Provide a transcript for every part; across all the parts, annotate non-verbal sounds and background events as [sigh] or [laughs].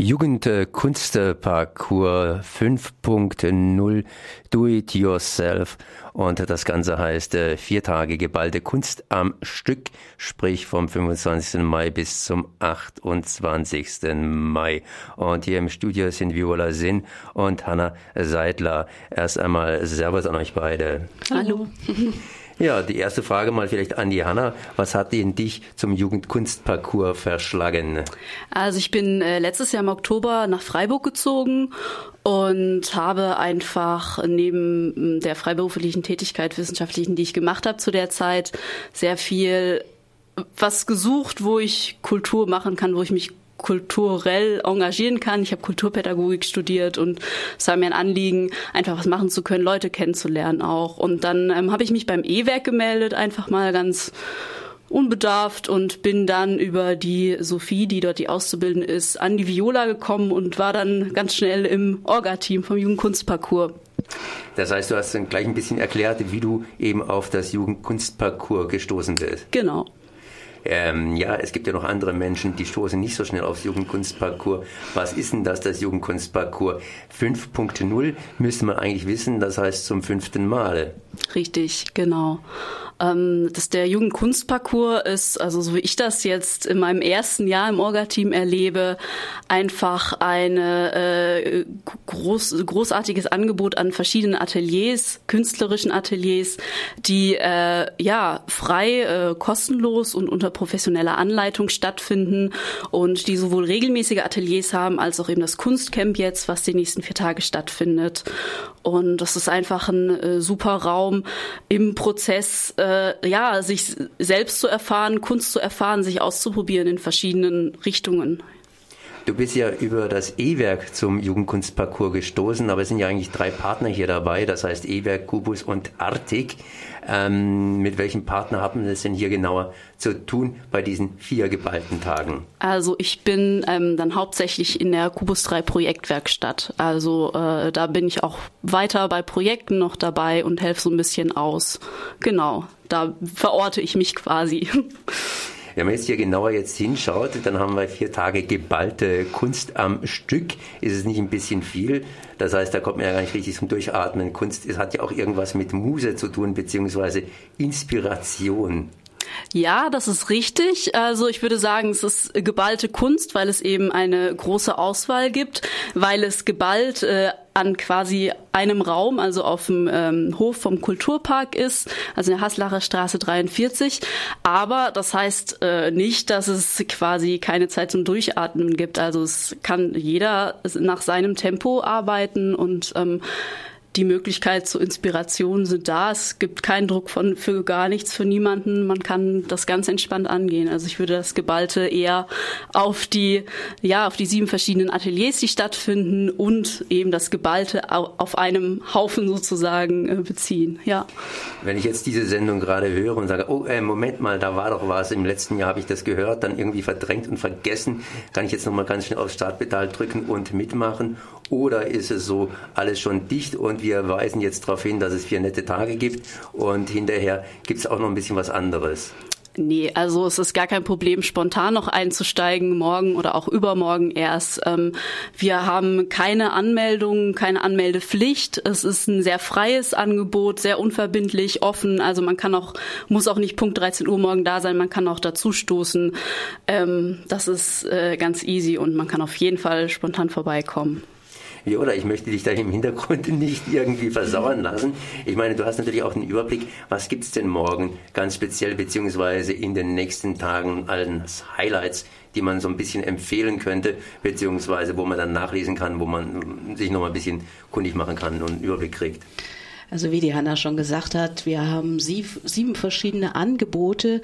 Jugendkunstparcours 5.0 Do It Yourself und das Ganze heißt äh, vier Tage geballte Kunst am Stück, sprich vom 25. Mai bis zum 28. Mai. Und hier im Studio sind Viola Sinn und Hanna Seidler. Erst einmal Servus an euch beide. Hallo. [laughs] Ja, die erste Frage mal vielleicht an die Hanna. Was hat denn dich zum Jugendkunstparcours verschlagen? Also ich bin äh, letztes Jahr im Oktober nach Freiburg gezogen und habe einfach neben der freiberuflichen Tätigkeit, wissenschaftlichen, die ich gemacht habe zu der Zeit, sehr viel was gesucht, wo ich Kultur machen kann, wo ich mich kulturell engagieren kann. Ich habe Kulturpädagogik studiert und es war mir ein Anliegen, einfach was machen zu können, Leute kennenzulernen auch. Und dann ähm, habe ich mich beim E-Werk gemeldet, einfach mal ganz unbedarft und bin dann über die Sophie, die dort die Auszubildende ist, an die Viola gekommen und war dann ganz schnell im Orga-Team vom Jugendkunstparcours. Das heißt, du hast dann gleich ein bisschen erklärt, wie du eben auf das Jugendkunstparcours gestoßen bist. Genau. Ähm, ja, es gibt ja noch andere Menschen, die stoßen nicht so schnell aufs Jugendkunstparcours. Was ist denn das, das Jugendkunstparcours? 5.0 müsste man eigentlich wissen, das heißt zum fünften Mal. Richtig, genau. Ähm, dass der Jugendkunstparcours ist, also so wie ich das jetzt in meinem ersten Jahr im Orga-Team erlebe, einfach eine äh, groß, großartiges Angebot an verschiedenen Ateliers, künstlerischen Ateliers, die äh, ja frei, äh, kostenlos und unter professioneller Anleitung stattfinden und die sowohl regelmäßige Ateliers haben als auch eben das Kunstcamp jetzt, was die nächsten vier Tage stattfindet. Und das ist einfach ein äh, super Raum im Prozess. Äh, ja, sich selbst zu erfahren, Kunst zu erfahren, sich auszuprobieren in verschiedenen Richtungen. Du bist ja über das E-Werk zum Jugendkunstparcours gestoßen, aber es sind ja eigentlich drei Partner hier dabei, das heißt E-Werk, Kubus und Artig. Ähm, mit welchem Partner haben wir es denn hier genauer zu tun bei diesen vier geballten Tagen? Also ich bin ähm, dann hauptsächlich in der Kubus 3 Projektwerkstatt. Also äh, da bin ich auch weiter bei Projekten noch dabei und helfe so ein bisschen aus. Genau, da verorte ich mich quasi. [laughs] Wenn man jetzt hier genauer jetzt hinschaut, dann haben wir vier Tage geballte Kunst am Stück. Ist es nicht ein bisschen viel? Das heißt, da kommt man ja gar nicht richtig zum Durchatmen. Kunst es hat ja auch irgendwas mit Muse zu tun, beziehungsweise Inspiration. Ja, das ist richtig. Also ich würde sagen, es ist geballte Kunst, weil es eben eine große Auswahl gibt, weil es geballt äh, an quasi einem Raum, also auf dem ähm, Hof vom Kulturpark ist, also in der Haslacher Straße 43. Aber das heißt äh, nicht, dass es quasi keine Zeit zum Durchatmen gibt. Also es kann jeder nach seinem Tempo arbeiten und ähm, die Möglichkeit zur Inspiration sind da. Es gibt keinen Druck von für gar nichts für niemanden. Man kann das ganz entspannt angehen. Also ich würde das Geballte eher auf die ja auf die sieben verschiedenen Ateliers, die stattfinden und eben das Geballte auf einem Haufen sozusagen äh, beziehen. Ja. Wenn ich jetzt diese Sendung gerade höre und sage, oh äh, Moment mal, da war doch was. Im letzten Jahr habe ich das gehört, dann irgendwie verdrängt und vergessen. Kann ich jetzt noch mal ganz schnell auf Startpedal drücken und mitmachen? Oder ist es so alles schon dicht und wir weisen jetzt darauf hin, dass es vier nette Tage gibt und hinterher gibt es auch noch ein bisschen was anderes. Nee, also es ist gar kein Problem, spontan noch einzusteigen, morgen oder auch übermorgen erst. Ähm, wir haben keine Anmeldung, keine Anmeldepflicht. Es ist ein sehr freies Angebot, sehr unverbindlich, offen. Also man kann auch, muss auch nicht Punkt 13 Uhr morgen da sein, man kann auch dazu stoßen. Ähm, das ist äh, ganz easy und man kann auf jeden Fall spontan vorbeikommen. Viola, ich möchte dich da im Hintergrund [laughs] nicht irgendwie versauern lassen. Ich meine, du hast natürlich auch einen Überblick, was gibt es denn morgen ganz speziell, beziehungsweise in den nächsten Tagen als Highlights, die man so ein bisschen empfehlen könnte, beziehungsweise wo man dann nachlesen kann, wo man sich noch mal ein bisschen kundig machen kann und einen Überblick kriegt. Also wie die Hanna schon gesagt hat, wir haben sieben verschiedene Angebote,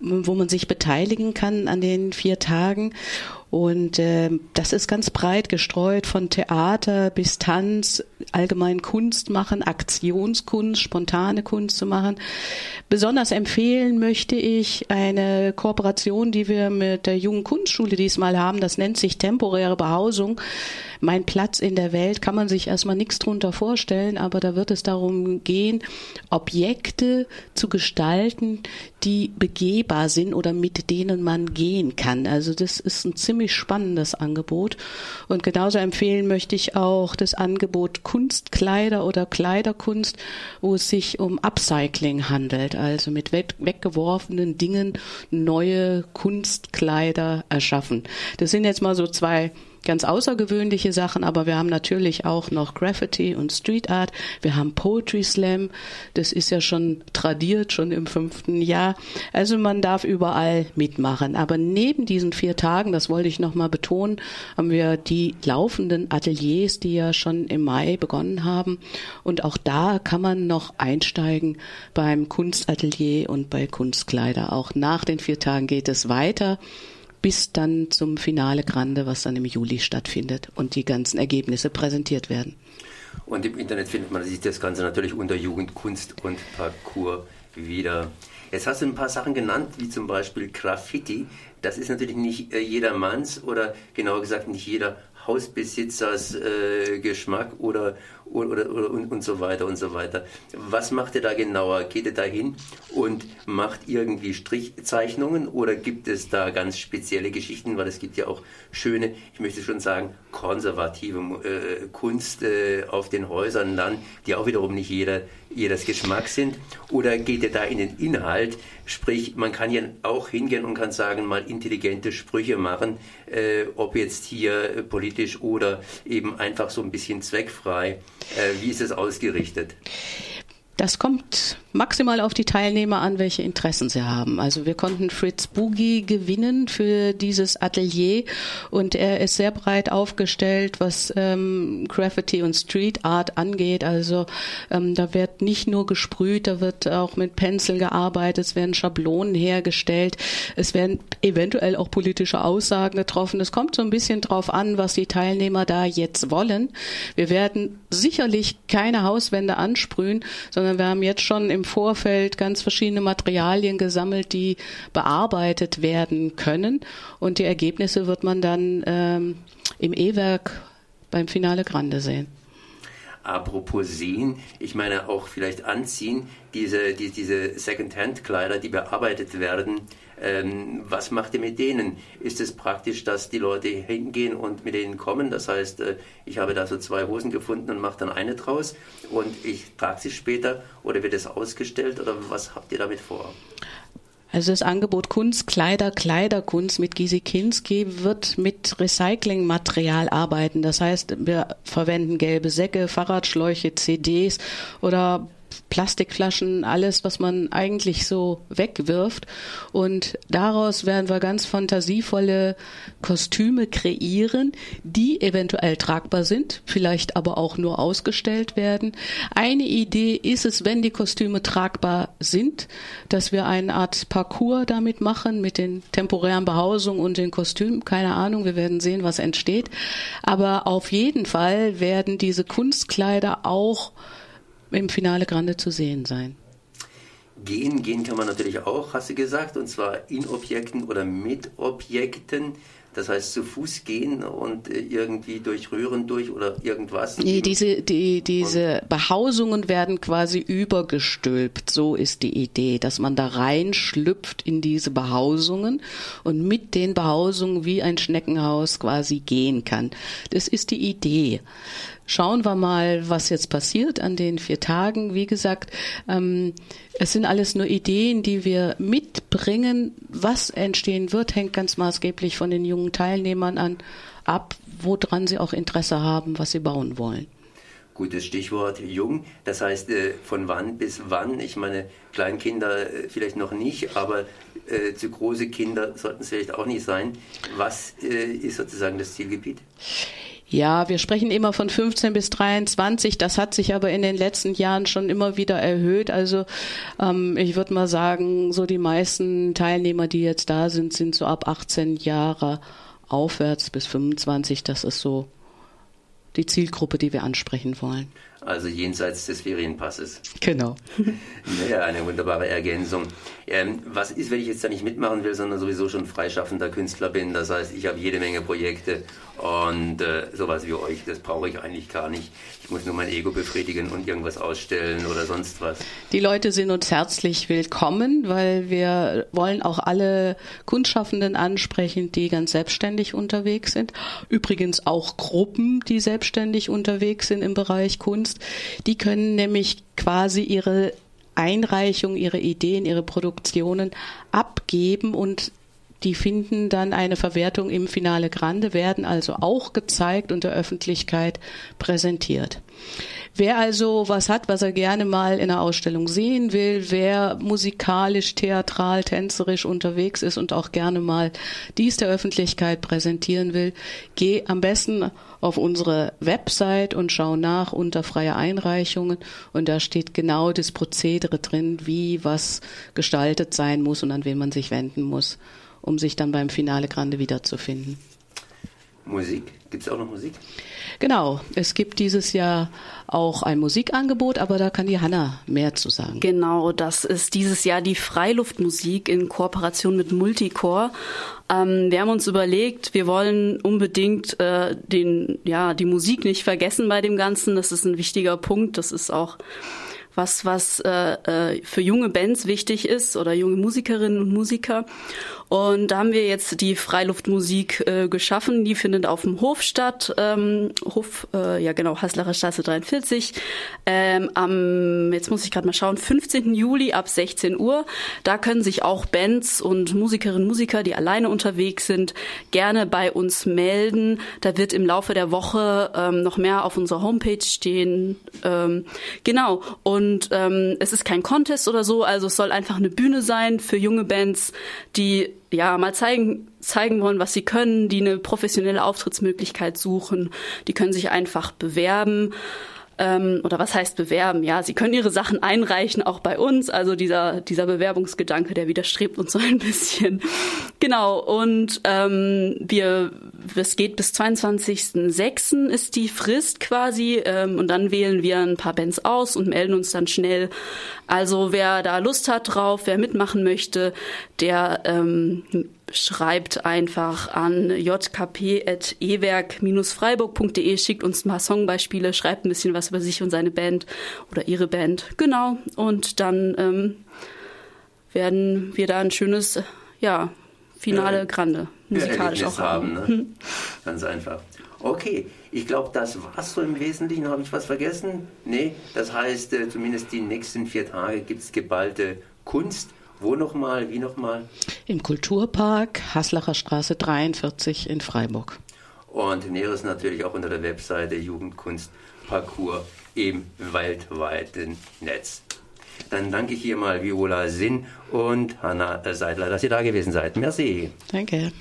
wo man sich beteiligen kann an den vier Tagen. Und äh, das ist ganz breit gestreut von Theater bis Tanz, allgemein Kunst machen, Aktionskunst, spontane Kunst zu machen. Besonders empfehlen möchte ich eine Kooperation, die wir mit der Jungen Kunstschule diesmal haben. Das nennt sich temporäre Behausung. Mein Platz in der Welt kann man sich erstmal nichts drunter vorstellen, aber da wird es darum gehen, Objekte zu gestalten, die begehbar sind oder mit denen man gehen kann. Also das ist ein ziemlich spannendes Angebot. Und genauso empfehlen möchte ich auch das Angebot Kunstkleider oder Kleiderkunst, wo es sich um Upcycling handelt, also mit weggeworfenen Dingen neue Kunstkleider erschaffen. Das sind jetzt mal so zwei ganz außergewöhnliche Sachen, aber wir haben natürlich auch noch Graffiti und Street Art. Wir haben Poetry Slam. Das ist ja schon tradiert, schon im fünften Jahr. Also man darf überall mitmachen. Aber neben diesen vier Tagen, das wollte ich nochmal betonen, haben wir die laufenden Ateliers, die ja schon im Mai begonnen haben. Und auch da kann man noch einsteigen beim Kunstatelier und bei Kunstkleider. Auch nach den vier Tagen geht es weiter bis dann zum Finale Grande, was dann im Juli stattfindet und die ganzen Ergebnisse präsentiert werden. Und im Internet findet man sich das Ganze natürlich unter Jugendkunst und Parcours wieder. Jetzt hast du ein paar Sachen genannt, wie zum Beispiel Graffiti. Das ist natürlich nicht äh, jedermanns oder genauer gesagt nicht jeder Hausbesitzers äh, Geschmack oder, oder, oder und, und, so weiter und so weiter. Was macht ihr da genauer? Geht ihr da hin und macht irgendwie Strichzeichnungen oder gibt es da ganz spezielle Geschichten? Weil es gibt ja auch schöne, ich möchte schon sagen, konservative äh, Kunst äh, auf den Häusern dann, die auch wiederum nicht jeder jedes Geschmack sind? Oder geht ihr da in den Inhalt? Sprich, man kann ja auch hingehen und kann sagen, mal intelligente Sprüche machen, äh, ob jetzt hier politisch oder eben einfach so ein bisschen zweckfrei. Äh, wie ist es ausgerichtet? Das kommt maximal auf die Teilnehmer an, welche Interessen sie haben. Also wir konnten Fritz Boogie gewinnen für dieses Atelier und er ist sehr breit aufgestellt, was ähm, Graffiti und Street Art angeht. Also ähm, da wird nicht nur gesprüht, da wird auch mit Pencil gearbeitet, es werden Schablonen hergestellt, es werden eventuell auch politische Aussagen getroffen. Es kommt so ein bisschen drauf an, was die Teilnehmer da jetzt wollen. Wir werden sicherlich keine Hauswände ansprühen, sondern sondern wir haben jetzt schon im Vorfeld ganz verschiedene Materialien gesammelt, die bearbeitet werden können. Und die Ergebnisse wird man dann ähm, im E-Werk beim Finale Grande sehen. Apropos sehen, ich meine auch vielleicht anziehen, diese, die, diese Second-Hand-Kleider, die bearbeitet werden, ähm, was macht ihr mit denen? Ist es praktisch, dass die Leute hingehen und mit denen kommen? Das heißt, äh, ich habe da so zwei Hosen gefunden und mache dann eine draus und ich trage sie später oder wird es ausgestellt oder was habt ihr damit vor? Also das Angebot Kunstkleider, Kleiderkunst mit Giesekinski wird mit Recyclingmaterial arbeiten. Das heißt, wir verwenden gelbe Säcke, Fahrradschläuche, CDs oder Plastikflaschen, alles, was man eigentlich so wegwirft. Und daraus werden wir ganz fantasievolle Kostüme kreieren, die eventuell tragbar sind, vielleicht aber auch nur ausgestellt werden. Eine Idee ist es, wenn die Kostüme tragbar sind, dass wir eine Art Parcours damit machen mit den temporären Behausungen und den Kostümen. Keine Ahnung, wir werden sehen, was entsteht. Aber auf jeden Fall werden diese Kunstkleider auch im Finale Grande zu sehen sein. Gehen, gehen kann man natürlich auch, hast du gesagt, und zwar in Objekten oder mit Objekten. Das heißt, zu Fuß gehen und äh, irgendwie durch Röhren durch oder irgendwas? Nee, diese, die, diese Behausungen werden quasi übergestülpt. So ist die Idee, dass man da reinschlüpft in diese Behausungen und mit den Behausungen wie ein Schneckenhaus quasi gehen kann. Das ist die Idee schauen wir mal, was jetzt passiert an den vier Tagen. Wie gesagt, ähm, es sind alles nur Ideen, die wir mitbringen. Was entstehen wird, hängt ganz maßgeblich von den jungen Teilnehmern an ab, woran sie auch Interesse haben, was sie bauen wollen. Gutes Stichwort jung. Das heißt, äh, von wann bis wann? Ich meine, Kleinkinder äh, vielleicht noch nicht, aber äh, zu große Kinder sollten es vielleicht auch nicht sein. Was ist sozusagen das Zielgebiet? Ja, wir sprechen immer von 15 bis 23. Das hat sich aber in den letzten Jahren schon immer wieder erhöht. Also ähm, ich würde mal sagen, so die meisten Teilnehmer, die jetzt da sind, sind so ab 18 Jahre aufwärts bis 25. Das ist so die Zielgruppe, die wir ansprechen wollen. Also jenseits des Ferienpasses. Genau. [laughs] Naja, eine wunderbare Ergänzung. Ähm, was ist, wenn ich jetzt da nicht mitmachen will, sondern sowieso schon freischaffender Künstler bin? Das heißt, ich habe jede Menge Projekte und äh, sowas wie euch, das brauche ich eigentlich gar nicht. Ich muss nur mein Ego befriedigen und irgendwas ausstellen oder sonst was. Die Leute sind uns herzlich willkommen, weil wir wollen auch alle Kunstschaffenden ansprechen, die ganz selbstständig unterwegs sind. Übrigens auch Gruppen, die selbstständig unterwegs sind im Bereich Kunst. Die können nämlich quasi ihre Einreichung, ihre Ideen, ihre Produktionen abgeben und die finden dann eine Verwertung im Finale Grande, werden also auch gezeigt und der Öffentlichkeit präsentiert. Wer also was hat, was er gerne mal in einer Ausstellung sehen will, wer musikalisch, theatral, tänzerisch unterwegs ist und auch gerne mal dies der Öffentlichkeit präsentieren will, geh am besten auf unsere Website und schau nach unter freie Einreichungen und da steht genau das Prozedere drin, wie was gestaltet sein muss und an wen man sich wenden muss, um sich dann beim Finale Grande wiederzufinden. Musik? Gibt es auch noch Musik? Genau, es gibt dieses Jahr auch ein Musikangebot, aber da kann die Hanna mehr zu sagen. Genau, das ist dieses Jahr die Freiluftmusik in Kooperation mit Multicore. Ähm, wir haben uns überlegt, wir wollen unbedingt äh, den, ja, die Musik nicht vergessen bei dem Ganzen. Das ist ein wichtiger Punkt. Das ist auch was, was äh, äh, für junge Bands wichtig ist oder junge Musikerinnen und Musiker. Und da haben wir jetzt die Freiluftmusik äh, geschaffen. Die findet auf dem Hof statt. Ähm, Hof, äh, ja genau, Haslacher Straße 43. Ähm, am, jetzt muss ich gerade mal schauen, 15. Juli ab 16 Uhr. Da können sich auch Bands und Musikerinnen und Musiker, die alleine unterwegs sind, gerne bei uns melden. Da wird im Laufe der Woche ähm, noch mehr auf unserer Homepage stehen. Ähm, genau. Und ähm, es ist kein Contest oder so, also es soll einfach eine Bühne sein für junge Bands, die ja mal zeigen zeigen wollen, was sie können, die eine professionelle Auftrittsmöglichkeit suchen, die können sich einfach bewerben. Ähm, oder was heißt bewerben? Ja, sie können ihre Sachen einreichen, auch bei uns. Also dieser, dieser Bewerbungsgedanke, der widerstrebt uns so ein bisschen. Genau, und ähm, wir, es geht bis 22.06. ist die Frist quasi ähm, und dann wählen wir ein paar Bands aus und melden uns dann schnell. Also wer da Lust hat drauf, wer mitmachen möchte, der ähm, schreibt einfach an jkp.ewerk-freiburg.de, schickt uns ein paar Songbeispiele, schreibt ein bisschen was über sich und seine Band oder ihre Band. Genau. Und dann ähm, werden wir da ein schönes, ja, Finale ja, Grande musikalisch auch haben. haben ne? hm. Ganz einfach. Okay, ich glaube, das war's so im Wesentlichen. Habe ich was vergessen? Nee, das heißt, äh, zumindest die nächsten vier Tage gibt es geballte Kunst wo nochmal? Wie nochmal? Im Kulturpark Haslacher Straße 43 in Freiburg. Und Näheres natürlich auch unter der Webseite Jugendkunstparcours im weltweiten Netz. Dann danke ich hier mal Viola Sinn und Hanna Seidler, dass ihr da gewesen seid. Merci. Danke.